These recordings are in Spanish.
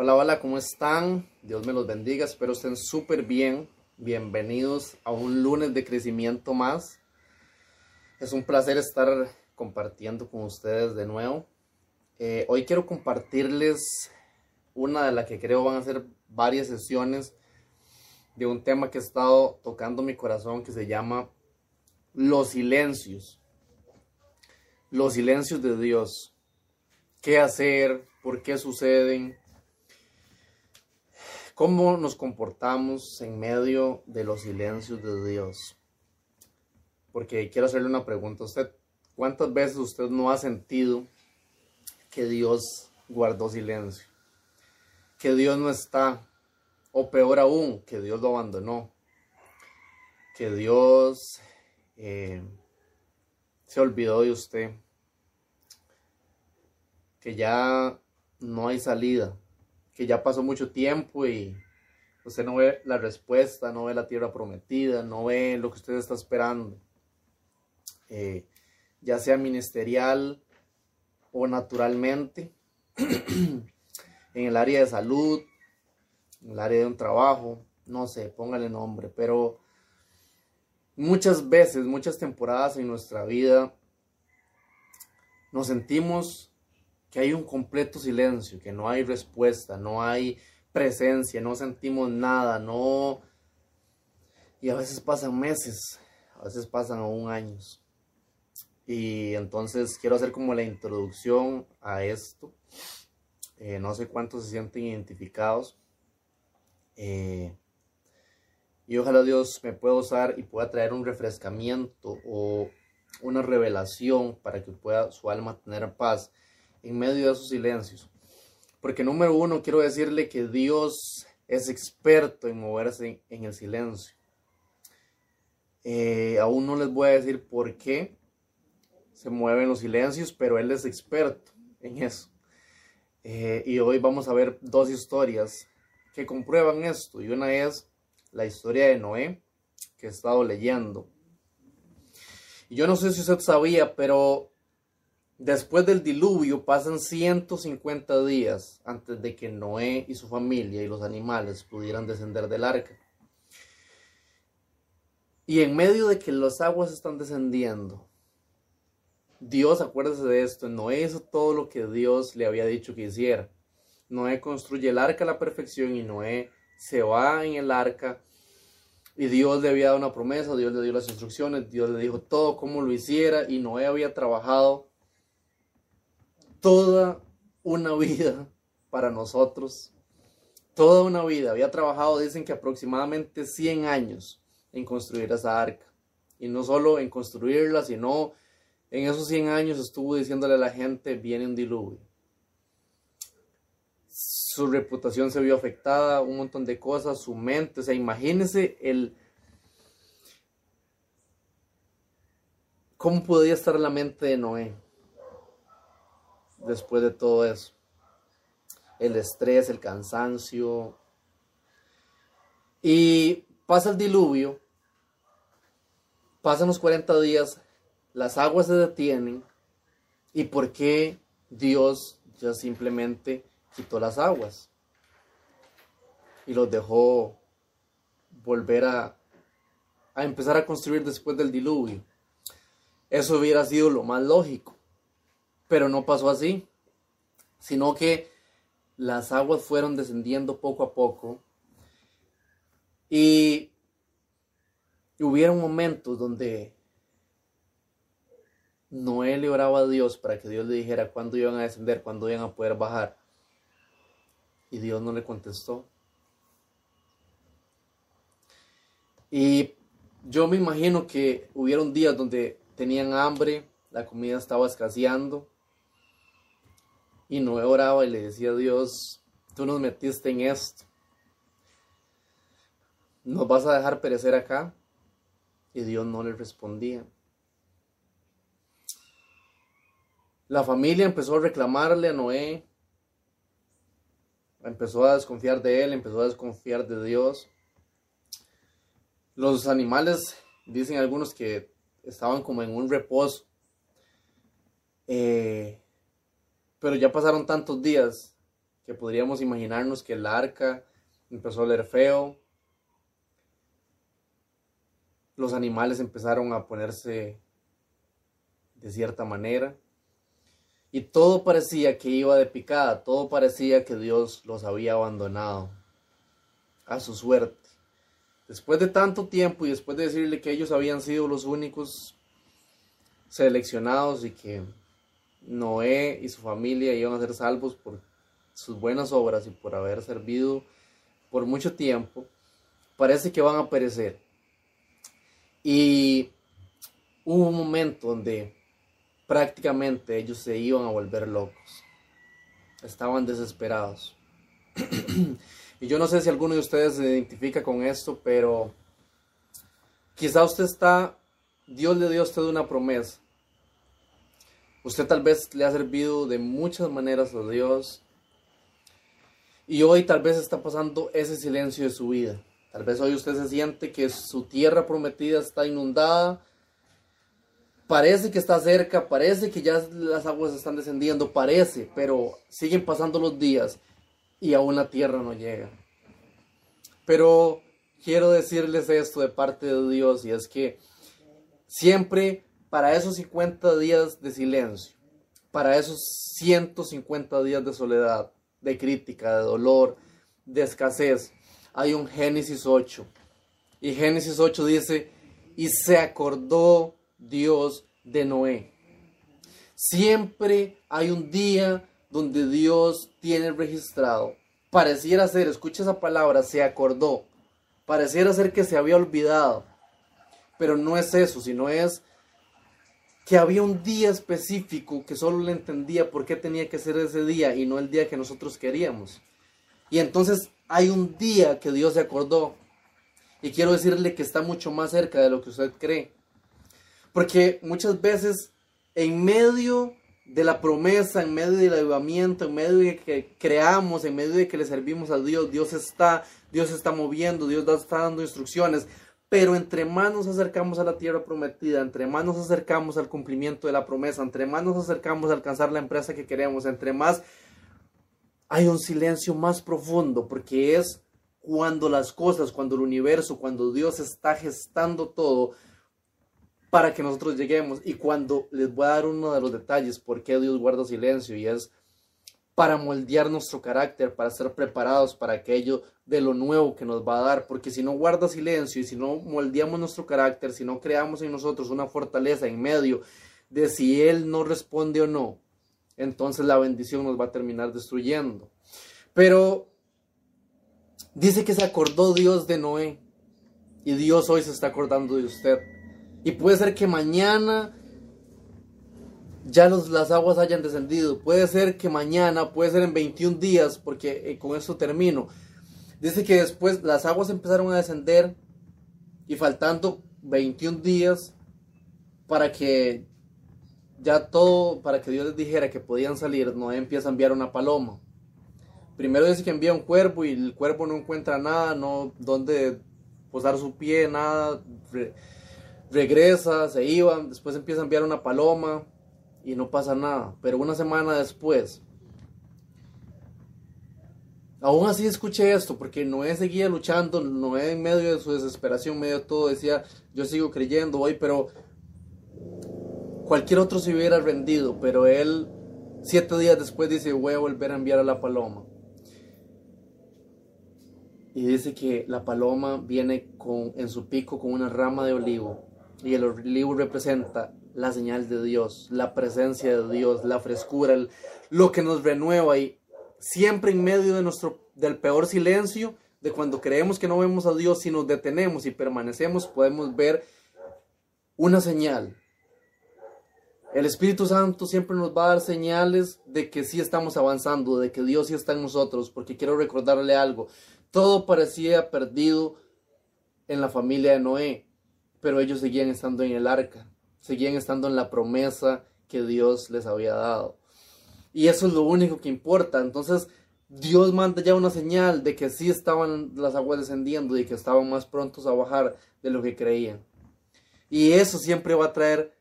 Hola, hola, ¿cómo están? Dios me los bendiga, espero estén súper bien. Bienvenidos a un lunes de crecimiento más. Es un placer estar compartiendo con ustedes de nuevo. Eh, hoy quiero compartirles una de las que creo van a ser varias sesiones de un tema que ha estado tocando mi corazón que se llama los silencios. Los silencios de Dios. ¿Qué hacer? ¿Por qué suceden? ¿Cómo nos comportamos en medio de los silencios de Dios? Porque quiero hacerle una pregunta a usted. ¿Cuántas veces usted no ha sentido que Dios guardó silencio? Que Dios no está. O peor aún, que Dios lo abandonó. Que Dios eh, se olvidó de usted. Que ya no hay salida que ya pasó mucho tiempo y usted no ve la respuesta, no ve la tierra prometida, no ve lo que usted está esperando, eh, ya sea ministerial o naturalmente, en el área de salud, en el área de un trabajo, no sé, póngale nombre, pero muchas veces, muchas temporadas en nuestra vida, nos sentimos que hay un completo silencio, que no hay respuesta, no hay presencia, no sentimos nada, no... Y a veces pasan meses, a veces pasan aún años. Y entonces quiero hacer como la introducción a esto. Eh, no sé cuántos se sienten identificados. Eh, y ojalá Dios me pueda usar y pueda traer un refrescamiento o una revelación para que pueda su alma tener paz en medio de esos silencios. Porque número uno, quiero decirle que Dios es experto en moverse en el silencio. Eh, aún no les voy a decir por qué se mueven los silencios, pero Él es experto en eso. Eh, y hoy vamos a ver dos historias que comprueban esto. Y una es la historia de Noé, que he estado leyendo. Yo no sé si usted sabía, pero Después del diluvio pasan 150 días antes de que Noé y su familia y los animales pudieran descender del arca. Y en medio de que las aguas están descendiendo, Dios, acuérdese de esto, Noé hizo todo lo que Dios le había dicho que hiciera. Noé construye el arca a la perfección y Noé se va en el arca y Dios le había dado una promesa, Dios le dio las instrucciones, Dios le dijo todo cómo lo hiciera y Noé había trabajado toda una vida para nosotros. Toda una vida. Había trabajado, dicen que aproximadamente 100 años en construir esa arca. Y no solo en construirla, sino en esos 100 años estuvo diciéndole a la gente, viene un diluvio. Su reputación se vio afectada, un montón de cosas, su mente, o sea, imagínense el... ¿Cómo podía estar la mente de Noé? Después de todo eso. El estrés, el cansancio. Y pasa el diluvio, pasan los 40 días, las aguas se detienen. ¿Y por qué Dios ya simplemente quitó las aguas? Y los dejó volver a, a empezar a construir después del diluvio. Eso hubiera sido lo más lógico. Pero no pasó así, sino que las aguas fueron descendiendo poco a poco y hubieron momentos donde Noé le oraba a Dios para que Dios le dijera cuándo iban a descender, cuándo iban a poder bajar. Y Dios no le contestó. Y yo me imagino que hubieron días donde tenían hambre, la comida estaba escaseando y Noé oraba y le decía a Dios, tú nos metiste en esto. ¿Nos vas a dejar perecer acá? Y Dios no le respondía. La familia empezó a reclamarle a Noé, empezó a desconfiar de él, empezó a desconfiar de Dios. Los animales, dicen algunos que estaban como en un reposo. Eh, pero ya pasaron tantos días que podríamos imaginarnos que el arca empezó a oler feo, los animales empezaron a ponerse de cierta manera. Y todo parecía que iba de picada, todo parecía que Dios los había abandonado a su suerte. Después de tanto tiempo y después de decirle que ellos habían sido los únicos seleccionados y que Noé y su familia iban a ser salvos por sus buenas obras y por haber servido por mucho tiempo, parece que van a perecer. Y hubo un momento donde prácticamente ellos se iban a volver locos. Estaban desesperados. y yo no sé si alguno de ustedes se identifica con esto, pero quizá usted está, Dios le dio a usted una promesa. Usted tal vez le ha servido de muchas maneras a Dios. Y hoy tal vez está pasando ese silencio de su vida. Tal vez hoy usted se siente que su tierra prometida está inundada. Parece que está cerca, parece que ya las aguas están descendiendo, parece, pero siguen pasando los días y aún la tierra no llega. Pero quiero decirles esto de parte de Dios y es que siempre para esos 50 días de silencio, para esos 150 días de soledad, de crítica, de dolor, de escasez, hay un Génesis 8. Y Génesis 8 dice, y se acordó Dios de Noé. Siempre hay un día donde Dios tiene registrado. Pareciera ser, escucha esa palabra, se acordó. Pareciera ser que se había olvidado. Pero no es eso, sino es que había un día específico que solo le entendía por qué tenía que ser ese día y no el día que nosotros queríamos. Y entonces hay un día que Dios se acordó. Y quiero decirle que está mucho más cerca de lo que usted cree. Porque muchas veces en medio de la promesa, en medio del avivamiento, en medio de que creamos, en medio de que le servimos a Dios, Dios está, Dios está moviendo, Dios está dando instrucciones. Pero entre más nos acercamos a la tierra prometida, entre más nos acercamos al cumplimiento de la promesa, entre más nos acercamos a alcanzar la empresa que queremos, entre más hay un silencio más profundo porque es cuando las cosas, cuando el universo, cuando Dios está gestando todo para que nosotros lleguemos. Y cuando les voy a dar uno de los detalles por qué Dios guarda silencio y es para moldear nuestro carácter, para ser preparados para aquello de lo nuevo que nos va a dar, porque si no guarda silencio y si no moldeamos nuestro carácter, si no creamos en nosotros una fortaleza en medio de si Él no responde o no, entonces la bendición nos va a terminar destruyendo. Pero dice que se acordó Dios de Noé y Dios hoy se está acordando de usted. Y puede ser que mañana ya las aguas hayan descendido. Puede ser que mañana, puede ser en 21 días, porque eh, con esto termino. Dice que después las aguas empezaron a descender y faltando 21 días para que ya todo, para que Dios les dijera que podían salir, Noé empieza a enviar una paloma. Primero dice que envía un cuervo y el cuervo no encuentra nada, no dónde posar su pie, nada. regresa, se iba, después empieza a enviar una paloma y no pasa nada. Pero una semana después, aún así escuché esto, porque Noé seguía luchando, Noé en medio de su desesperación, medio de todo, decía, yo sigo creyendo hoy, pero Cualquier otro se hubiera rendido, pero él siete días después dice, voy a volver a enviar a la paloma. Y dice que la paloma viene con, en su pico con una rama de olivo. Y el olivo representa la señal de Dios, la presencia de Dios, la frescura, lo que nos renueva. Y siempre en medio de nuestro, del peor silencio, de cuando creemos que no vemos a Dios, si nos detenemos y permanecemos, podemos ver una señal, el Espíritu Santo siempre nos va a dar señales de que sí estamos avanzando, de que Dios sí está en nosotros, porque quiero recordarle algo. Todo parecía perdido en la familia de Noé, pero ellos seguían estando en el arca, seguían estando en la promesa que Dios les había dado. Y eso es lo único que importa. Entonces, Dios manda ya una señal de que sí estaban las aguas descendiendo y que estaban más prontos a bajar de lo que creían. Y eso siempre va a traer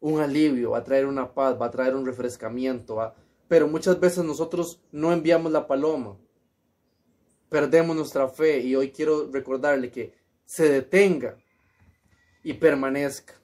un alivio, va a traer una paz, va a traer un refrescamiento, va, Pero muchas veces nosotros no enviamos la paloma. Perdemos nuestra fe y hoy quiero recordarle que se detenga y permanezca.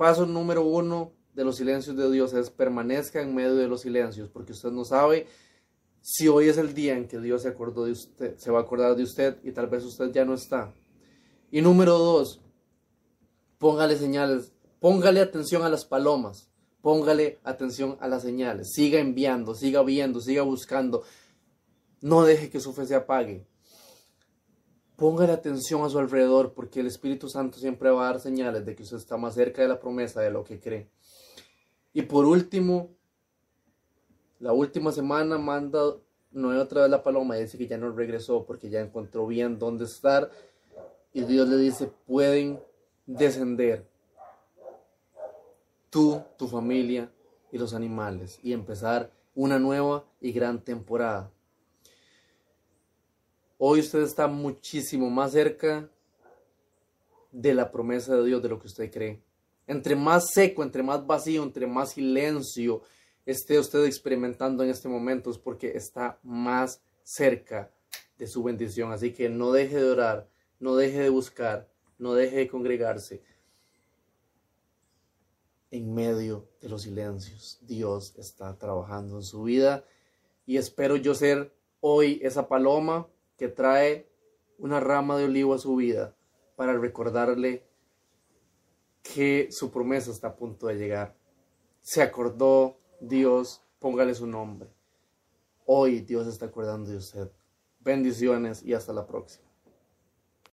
Paso número uno de los silencios de Dios es permanezca en medio de los silencios, porque usted no sabe si hoy es el día en que Dios se acordó de usted, se va a acordar de usted y tal vez usted ya no está. Y número dos, póngale señales, póngale atención a las palomas, póngale atención a las señales, siga enviando, siga viendo, siga buscando, no deje que su fe se apague. Póngale atención a su alrededor porque el Espíritu Santo siempre va a dar señales de que usted está más cerca de la promesa de lo que cree. Y por último, la última semana manda no otra vez la paloma y dice que ya no regresó porque ya encontró bien dónde estar. Y Dios le dice, pueden descender tú, tu familia y los animales y empezar una nueva y gran temporada. Hoy usted está muchísimo más cerca de la promesa de Dios de lo que usted cree. Entre más seco, entre más vacío, entre más silencio, esté usted experimentando en este momento es porque está más cerca de su bendición. Así que no deje de orar, no deje de buscar, no deje de congregarse. En medio de los silencios, Dios está trabajando en su vida y espero yo ser hoy esa paloma que trae una rama de olivo a su vida para recordarle que su promesa está a punto de llegar. Se acordó Dios, póngale su nombre. Hoy Dios está acordando de usted. Bendiciones y hasta la próxima.